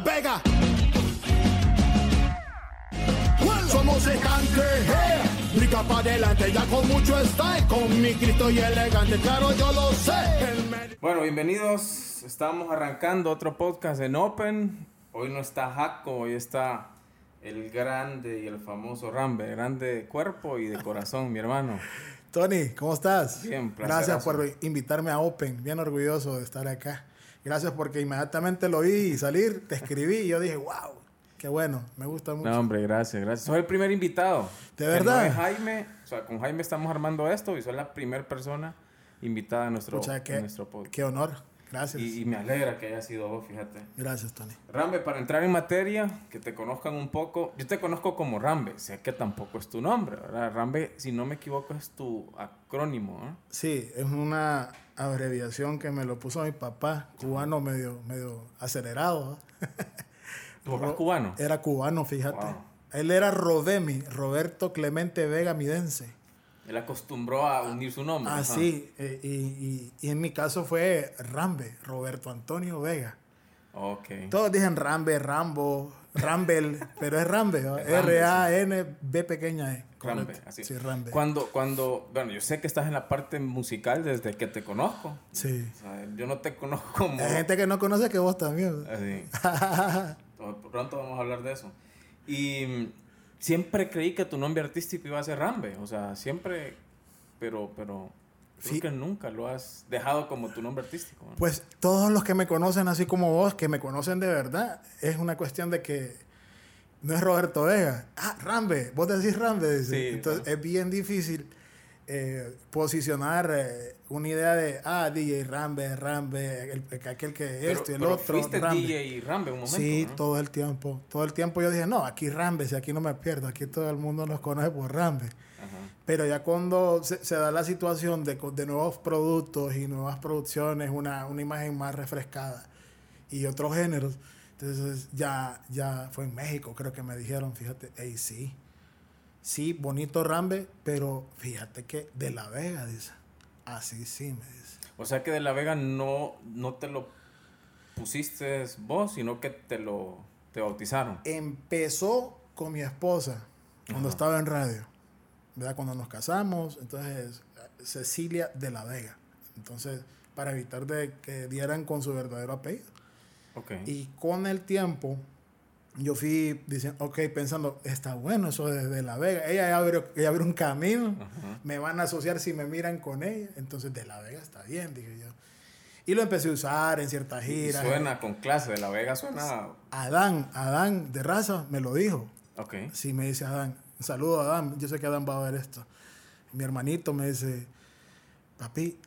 La Vega. Somos eh. Brinca para adelante, ya con mucho style. Con mi Cristo y elegante, claro, yo lo sé. Bueno, bienvenidos. Estamos arrancando otro podcast en Open. Hoy no está Jaco, hoy está el grande y el famoso Rambe. Grande de cuerpo y de corazón, mi hermano. Tony, ¿cómo estás? Bien, Gracias por invitarme a Open. Bien orgulloso de estar acá. Gracias porque inmediatamente lo vi salir, te escribí y yo dije, wow, Qué bueno, me gusta mucho. No, hombre, gracias, gracias. Soy el primer invitado. ¿De verdad? Jaime, o sea, con Jaime estamos armando esto y soy la primera persona invitada a nuestro, nuestro podcast. Qué honor, gracias. Y, me alegra que haya sido vos, fíjate. Gracias, Tony. Rambe, para entrar en materia, que te conozcan un poco, yo te conozco como Rambe, sé que tampoco es tu nombre, ¿verdad? Rambe, si no me equivoco, es tu acrónimo, ¿eh? Sí, es una abreviación que me lo puso mi papá, cubano medio, medio acelerado. ¿Tu cubano? Era cubano, fíjate. Él era Rodemi, Roberto Clemente Vega Midense. Él acostumbró a unir su nombre. Ah, sí. Eh, y, y, en mi caso fue Rambe, Roberto Antonio Vega. Ok. Todos dicen Rambe, Rambo, Rambel, pero es Rambe. R-A-N-B pequeña E. Rambe, así. Sí, Rambe. Cuando, cuando, bueno, yo sé que estás en la parte musical desde que te conozco. Sí. yo no te conozco como... Hay gente que no conoce que vos también. Así. Pronto vamos a hablar de eso. Y siempre creí que tu nombre artístico iba a ser Rambe. O sea, siempre, pero, pero creo que nunca lo has dejado como tu nombre artístico. Pues todos los que me conocen, así como vos, que me conocen de verdad, es una cuestión de que no es Roberto Vega. Ah, Rambe, vos decís Rambe. Entonces es bien difícil eh, posicionar eh, una idea de, ah, DJ Rambe, Rambe, el, aquel que esto y el otro. ¿Fuiste Rambe. DJ Rambe un momento? Sí, todo el tiempo. Todo el tiempo yo dije, no, aquí Rambe, si aquí no me pierdo, aquí todo el mundo nos conoce por Rambe. Pero ya cuando se, da la situación de, de, nuevos productos y nuevas producciones, una, una imagen más refrescada y otros géneros, entonces ya, ya fue en México, creo que me dijeron, fíjate, hey, sí Sí, bonito Rambe, pero fíjate que de La Vega, dice. Así sí me dice. O sea que de La Vega no, no te lo pusiste vos, sino que te lo te bautizaron. Empezó con mi esposa cuando estaba en radio. ¿verdad? Cuando nos casamos, entonces Cecilia de La Vega. Entonces, para evitar de que dieran con su verdadero apellido. Okay. Y con el tiempo, yo fui diciendo, ok, pensando, está bueno eso de, La Vega. Ella ya abrió, ella un camino, me van a asociar si me miran con ella. Entonces, de La Vega está bien, dije yo. Y lo empecé a usar en ciertas giras. suena con clase, de La Vega suena. Adán, Adán de raza me lo dijo. Ok. Sí, me dice Adán. Un saludo a Adán, yo sé que Adán va a ver esto. Mi hermanito me dice, papi,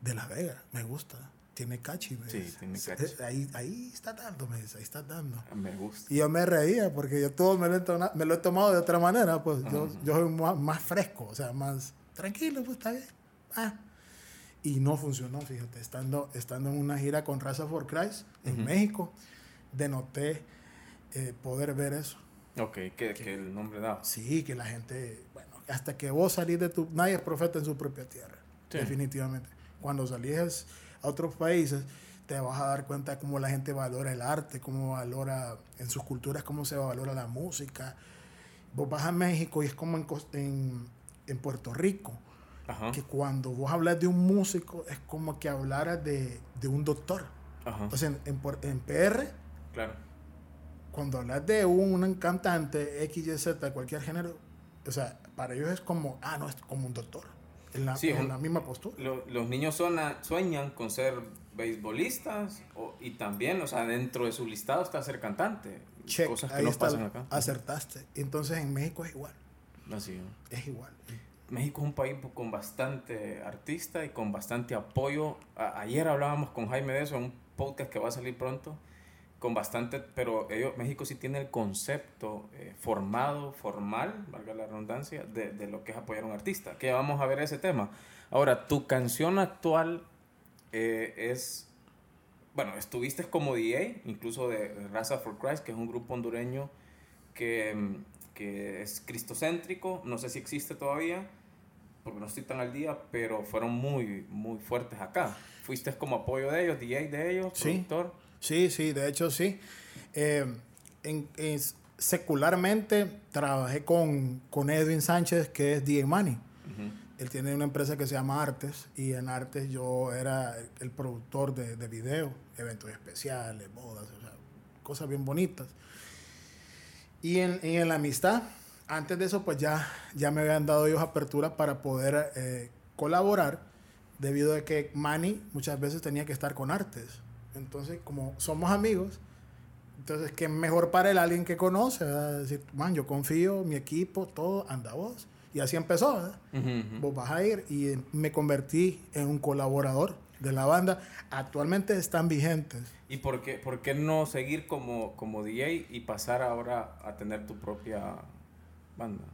de La Vega, me gusta tiene cachi. Me sí, tiene cachi. Ahí, ahí está dando, me dice, ahí está dando. Me gusta. Y yo me reía porque yo todo me lo he, me lo he tomado de otra manera, pues yo, yo, soy más, fresco, o sea, más tranquilo, pues está bien. Ah. Y no funcionó, fíjate, estando, estando en una gira con Raza for Christ en México, denoté eh, poder ver eso. Ok, que, que, el nombre da. Sí, que la gente, bueno, hasta que vos salís de tu... Nadie es profeta en su propia tierra, definitivamente. Cuando salís a otros países, te vas a dar cuenta de cómo la gente valora el arte, cómo valora en sus culturas, cómo se valora la música. Vos vas a México y es como en, en, Puerto Rico, que cuando vos hablas de un músico es como que hablaras de, de un doctor. Entonces en, en, PR, claro. cuando hablas de un, un cantante X, Y, Z, cualquier género, o sea, para ellos es como, ah, no, es como un doctor en la, sí, la misma postura. los niños son sueñan con ser beisbolistas y también, o sea, dentro de su listado está ser cantante. Check, cosas que no pasan acá. Acertaste. Entonces en México es igual. Así. Es igual. México es un país con bastante artista y con bastante apoyo. ayer hablábamos con Jaime de eso en un podcast que va a salir pronto con bastante, pero ellos, México sí tiene el concepto eh, formado, formal, valga la redundancia, de, de, lo que es apoyar a un artista, que vamos a ver ese tema. Ahora, tu canción actual eh, es, bueno, estuviste como DJ, incluso de, Raza for Christ, que es un grupo hondureño que, que es cristocéntrico, no sé si existe todavía, porque no estoy tan al día, pero fueron muy, muy fuertes acá. Fuiste como apoyo de ellos, DJ de ellos, productor. Sí, sí, de hecho sí. Eh, en, secularmente trabajé con, con, Edwin Sánchez, que es DJ Money. Él tiene una empresa que se llama Artes y en Artes yo era el, productor de, de video, eventos especiales, bodas, o sea, cosas bien bonitas. Y en, en, la amistad, antes de eso, pues ya, ya me habían dado ellos apertura para poder eh, colaborar, debido a que Manny muchas veces tenía que estar con Artes. Entonces, como somos amigos, entonces, ¿qué mejor para el alguien que conoce? Decir, man, yo confío, mi equipo, todo, anda vos. Y así empezó, Vos vas a ir y me convertí en un colaborador de la banda. Actualmente están vigentes. ¿Y por qué, por qué no seguir como, como DJ y pasar ahora a tener tu propia banda?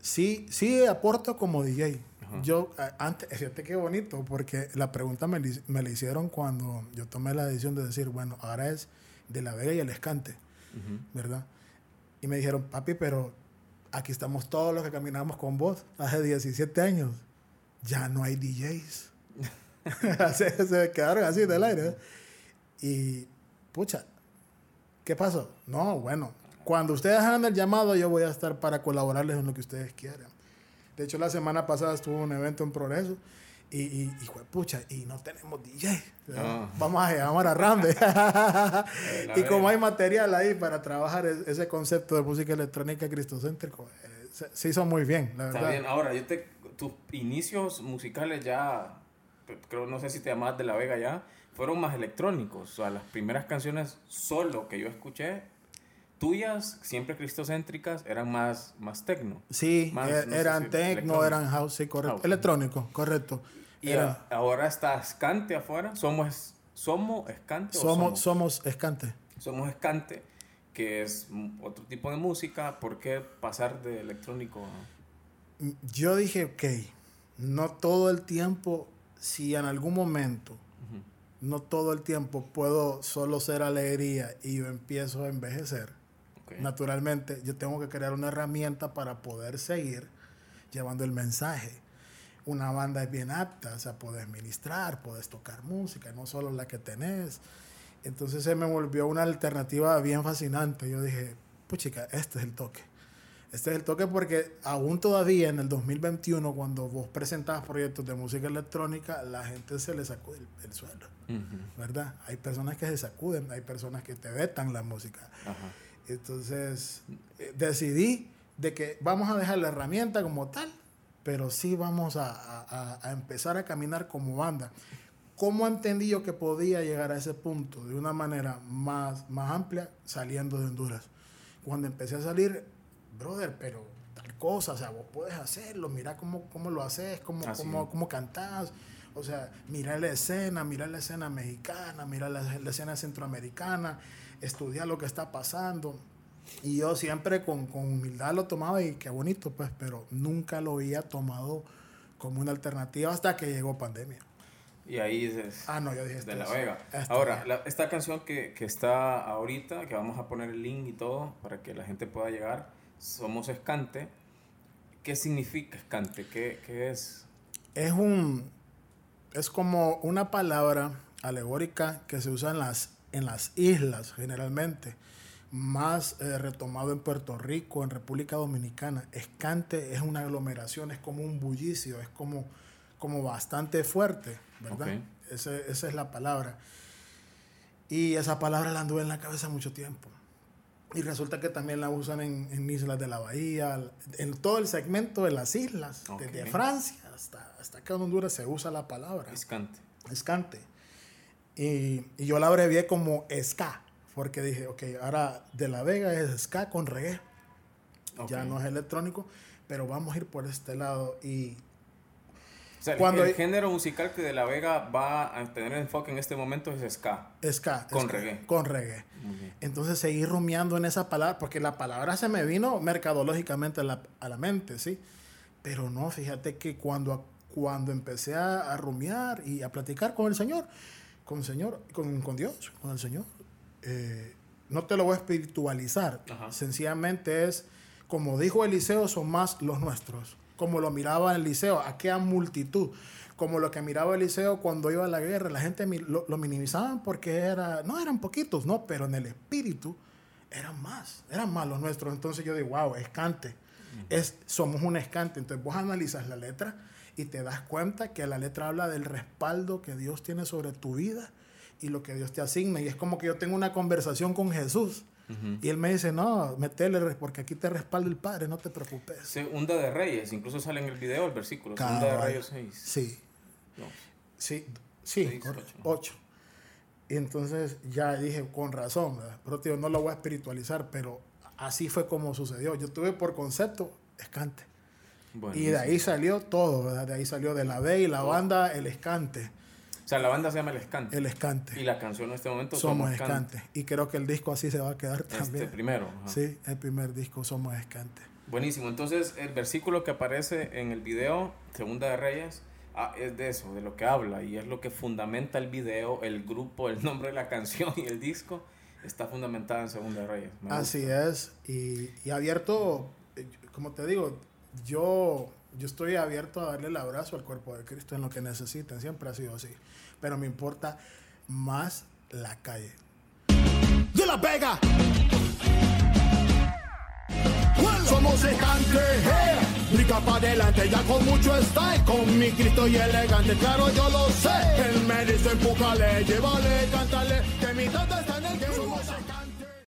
Sí, sí aporto como DJ. Yo, antes, fíjate qué bonito, porque la pregunta me, me la hicieron cuando yo tomé la decisión de decir, bueno, ahora es de La Vega y el Escante, ¿verdad? Y me dijeron, papi, pero aquí estamos todos los que caminamos con vos hace 17 años. Ya no hay DJs. se, se, quedaron así del aire. ¿eh? Y, pucha, ¿qué pasó? No, bueno, cuando ustedes hagan el llamado, yo voy a estar para colaborarles en lo que ustedes quieran. De hecho, la semana pasada estuvo un evento en Progreso y, y, y pucha, y no tenemos DJ. Ah. Vamos a llamar a Rambe. y como hay material ahí para trabajar ese concepto de música electrónica cristocéntrico, eh, se, hizo muy bien, la verdad. Está bien. Ahora, yo te, tus inicios musicales ya, creo, no sé si te llamas de La Vega ya, fueron más electrónicos. O sea, las primeras canciones solo que yo escuché tuyas, siempre cristocéntricas, eran más, más tecno. Sí, e, eran tecno, eran house, sí, correcto. Electrónico, correcto. Y ahora está Escante afuera. Somos, somos Escante. Somos, somos, Escante. Somos Escante, que es otro tipo de música. ¿Por qué pasar de electrónico a... Yo dije, ok, no todo el tiempo, si en algún momento, no todo el tiempo puedo solo ser alegría y yo empiezo a envejecer, naturalmente yo tengo que crear una herramienta para poder seguir llevando el mensaje una banda es bien apta, o sea, puedes ministrar, puedes tocar música, no solo la que tenés. Entonces se me volvió una alternativa bien fascinante. Yo dije, pues chica, este es el toque. Este es el toque porque aún todavía en el 2021, cuando vos presentabas proyectos de música electrónica, la gente se le sacude el, suelo, ¿verdad? Hay personas que se sacuden, hay personas que te vetan la música. Entonces eh, decidí de que vamos a dejar la herramienta como tal pero sí vamos a, empezar a caminar como banda. ¿Cómo entendí yo que podía llegar a ese punto de una manera más, más amplia saliendo de Honduras? Cuando empecé a salir, brother, pero tal cosa, o sea, vos puedes hacerlo, mira cómo, cómo lo haces, cómo, cómo, cómo cantás. O sea, mira la escena, mira la escena mexicana, mira la, la escena centroamericana, estudiar lo que está pasando. Y yo siempre con, con, humildad lo tomaba y qué bonito, pues, pero nunca lo había tomado como una alternativa hasta que llegó pandemia. Y ahí dices. Ah, no, yo dije De La Vega. Ahora, esta canción que, que, está ahorita, que vamos a poner el link y todo para que la gente pueda llegar, Somos Escante. ¿Qué significa Escante? ¿Qué, qué es? Es un. Es como una palabra alegórica que se usa en las, en las islas generalmente más eh, retomado en Puerto Rico, en República Dominicana. Escante es una aglomeración, es como un bullicio, es como, como bastante fuerte, ¿verdad? esa es la palabra. Y esa palabra la anduve en la cabeza mucho tiempo. Y resulta que también la usan en, islas de la bahía, en todo el segmento de las islas, desde Francia hasta, hasta acá en Honduras se usa la palabra. Escante. Escante. Y, y yo la abrevié como ska porque dije, ok, ahora de La Vega es ska con reggae. Ya no es electrónico, pero vamos a ir por este lado. Y o sea, cuando el, género musical que de La Vega va a tener enfoque en este momento es ska. Ska. Con reggae. Con reggae. Entonces seguí rumiando en esa palabra, porque la palabra se me vino mercadológicamente a la, a la mente, ¿sí? Pero no, fíjate que cuando, cuando empecé a, a, rumiar y a platicar con el Señor, con el Señor, con, con Dios, con el Señor, eh, no te lo voy a espiritualizar. Sencillamente es, como dijo Eliseo, son más los nuestros. Como lo miraba Eliseo, aquella multitud. como lo que miraba Eliseo cuando iba a la guerra, la gente lo, lo minimizaban porque era, no eran poquitos, no, pero en el espíritu eran más, eran más los nuestros. Entonces yo digo, wow, escante, es, somos un escante. Entonces vos analizas la letra y te das cuenta que la letra habla del respaldo que Dios tiene sobre tu vida y lo que Dios te asigna. Y es como que yo tengo una conversación con Jesús. Y él me dice, no, metele, porque aquí te respalda el Padre, no te preocupes. Segunda de Reyes, incluso sale en el video el versículo. Segunda de Reyes 6. Sí. Sí, sí, 8. Y entonces ya dije, con razón, pero tío, no lo voy a espiritualizar, pero así fue como sucedió. Yo tuve por concepto escante. Y de ahí salió todo, ¿verdad? De ahí salió de la B y la banda El Escante. O sea, la banda se llama El Escante. El Escante. Y la canción en este momento Somos, Somos Escante. Y creo que el disco así se va a quedar este también. Este primero. Sí, el primer disco Somos Escante. Buenísimo. Entonces, el versículo que aparece en el video, Segunda de Reyes, ah, es de eso, de lo que habla. Y es lo que fundamenta el video, el grupo, el nombre de la canción y el disco. Está fundamentada en Segunda de Reyes. así es. Y, y abierto, eh, como te digo, yo, yo estoy abierto a darle el abrazo al cuerpo de Cristo en lo que necesiten, siempre ha sido así. Pero me importa más la calle. De la pega. Somos estantes, eh. Brica para adelante, ya con mucho style. Con mi Cristo y elegante, claro, yo lo sé. Él me dice, empújale, llévale, cántale. Que mi tata está en el que somos